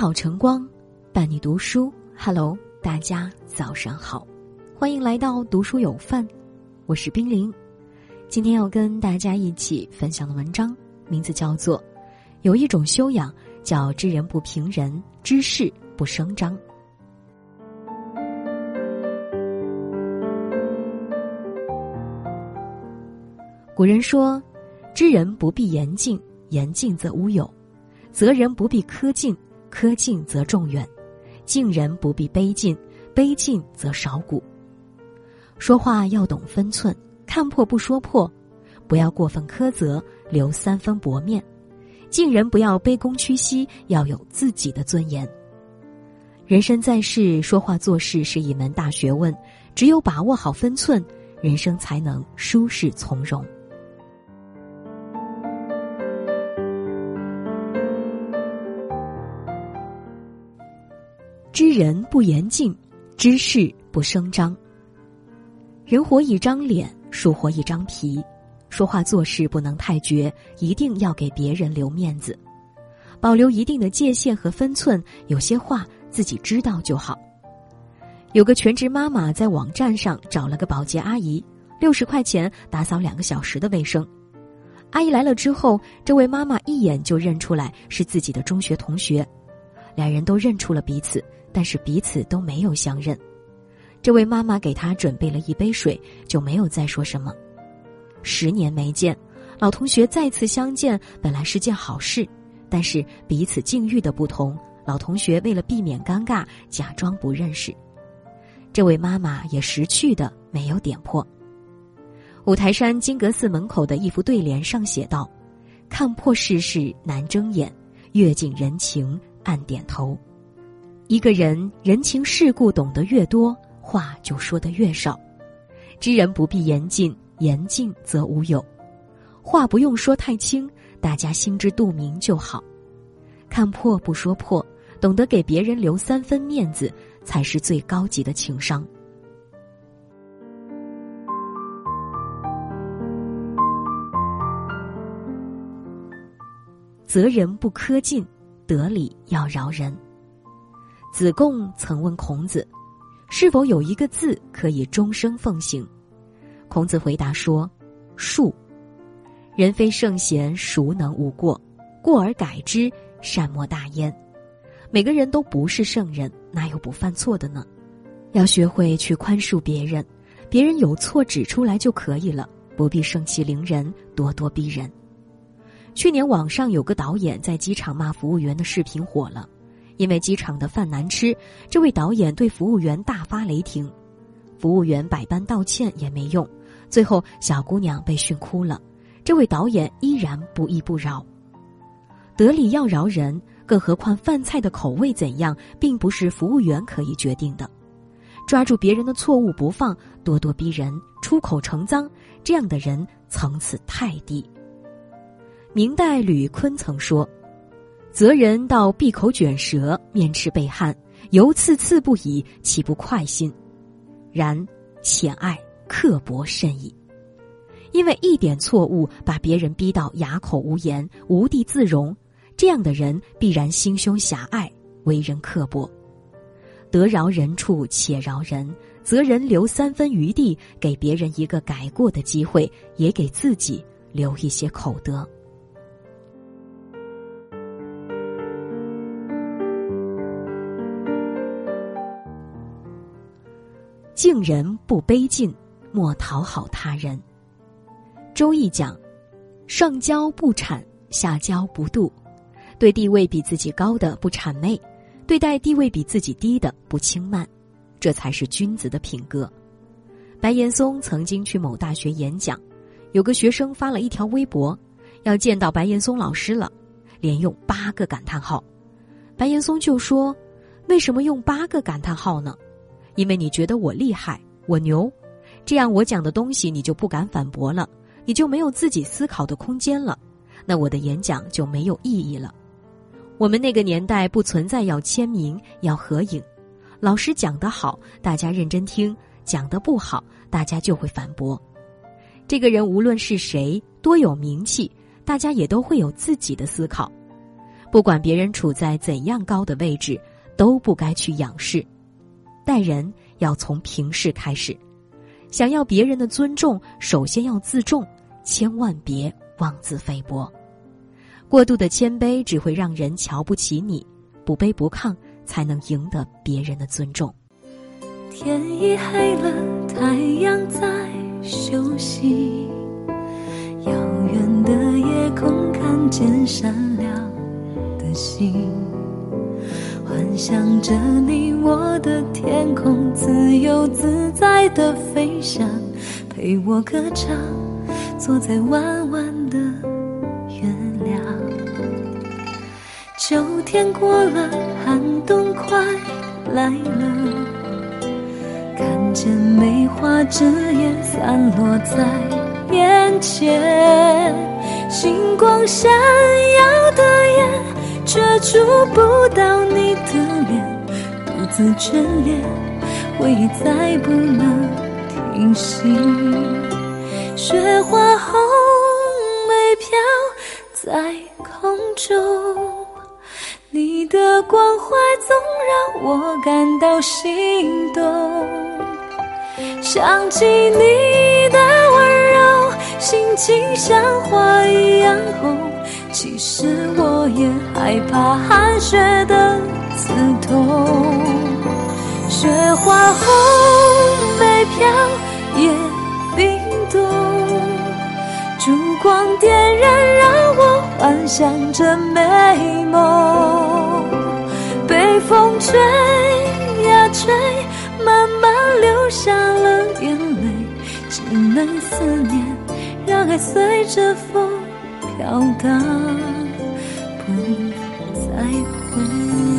好晨光，伴你读书。Hello，大家早上好，欢迎来到读书有范，我是冰凌。今天要跟大家一起分享的文章名字叫做《有一种修养叫知人不评人，知事不声张》。古人说：“知人不必言尽，言尽则无有；责人不必苛尽，苛尽则众远；敬人不必卑尽，卑尽则少骨。”说话要懂分寸，看破不说破，不要过分苛责，留三分薄面；敬人不要卑躬屈膝，要有自己的尊严。人生在世，说话做事是一门大学问，只有把握好分寸，人生才能舒适从容。知人不言尽，知事不声张。人活一张脸，树活一张皮，说话做事不能太绝，一定要给别人留面子，保留一定的界限和分寸。有些话自己知道就好。有个全职妈妈在网站上找了个保洁阿姨，六十块钱打扫两个小时的卫生。阿姨来了之后，这位妈妈一眼就认出来是自己的中学同学，两人都认出了彼此。但是彼此都没有相认，这位妈妈给他准备了一杯水，就没有再说什么。十年没见，老同学再次相见本来是件好事，但是彼此境遇的不同，老同学为了避免尴尬，假装不认识。这位妈妈也识趣的没有点破。五台山金阁寺门口的一副对联上写道：“看破世事难睁眼，阅尽人情暗点头。”一个人人情世故懂得越多，话就说得越少。知人不必言尽，言尽则无有。话不用说太轻，大家心知肚明就好。看破不说破，懂得给别人留三分面子，才是最高级的情商。责人不苛尽，得理要饶人。子贡曾问孔子：“是否有一个字可以终生奉行？”孔子回答说：“恕。人非圣贤，孰能无过？过而改之，善莫大焉。每个人都不是圣人，哪有不犯错的呢？要学会去宽恕别人，别人有错指出来就可以了，不必盛气凌人，咄咄逼人。”去年网上有个导演在机场骂服务员的视频火了。因为机场的饭难吃，这位导演对服务员大发雷霆，服务员百般道歉也没用，最后小姑娘被训哭了，这位导演依然不依不饶。得理要饶人，更何况饭菜的口味怎样，并不是服务员可以决定的。抓住别人的错误不放，咄咄逼人，出口成脏，这样的人层次太低。明代吕坤曾说。责人到闭口卷舌，面赤背汗，犹刺刺不已，岂不快心？然浅爱刻薄甚矣。因为一点错误，把别人逼到哑口无言、无地自容，这样的人必然心胸狭隘，为人刻薄。得饶人处且饶人，责人留三分余地，给别人一个改过的机会，也给自己留一些口德。敬人不卑尽，莫讨好他人。周易讲：上交不谄，下交不妒。对地位比自己高的不谄媚，对待地位比自己低的不轻慢，这才是君子的品格。白岩松曾经去某大学演讲，有个学生发了一条微博，要见到白岩松老师了，连用八个感叹号。白岩松就说：“为什么用八个感叹号呢？”因为你觉得我厉害，我牛，这样我讲的东西你就不敢反驳了，你就没有自己思考的空间了，那我的演讲就没有意义了。我们那个年代不存在要签名、要合影，老师讲得好，大家认真听；讲得不好，大家就会反驳。这个人无论是谁，多有名气，大家也都会有自己的思考。不管别人处在怎样高的位置，都不该去仰视。待人要从平视开始，想要别人的尊重，首先要自重，千万别妄自菲薄。过度的谦卑只会让人瞧不起你，不卑不亢才能赢得别人的尊重。天已黑了，太阳在休息。遥远的夜空看见闪亮的星，幻想着你我的天空，自由自在的飞翔，陪我歌唱，坐在弯弯的月亮。秋天过了，寒冬快来了。看见梅花枝叶散落在眼前，星光闪耀的眼，却触不到你的脸。独自眷恋，回忆再不能停息。雪花红梅飘在空中。你的关怀总让我感到心动，想起你的温柔，心情像花一样。害怕寒雪的刺痛，雪花红梅飘也冰冻，烛光点燃，让我幻想着美梦。风吹呀吹，慢慢流下了眼泪，只能思念，让爱随着风飘荡。爱回。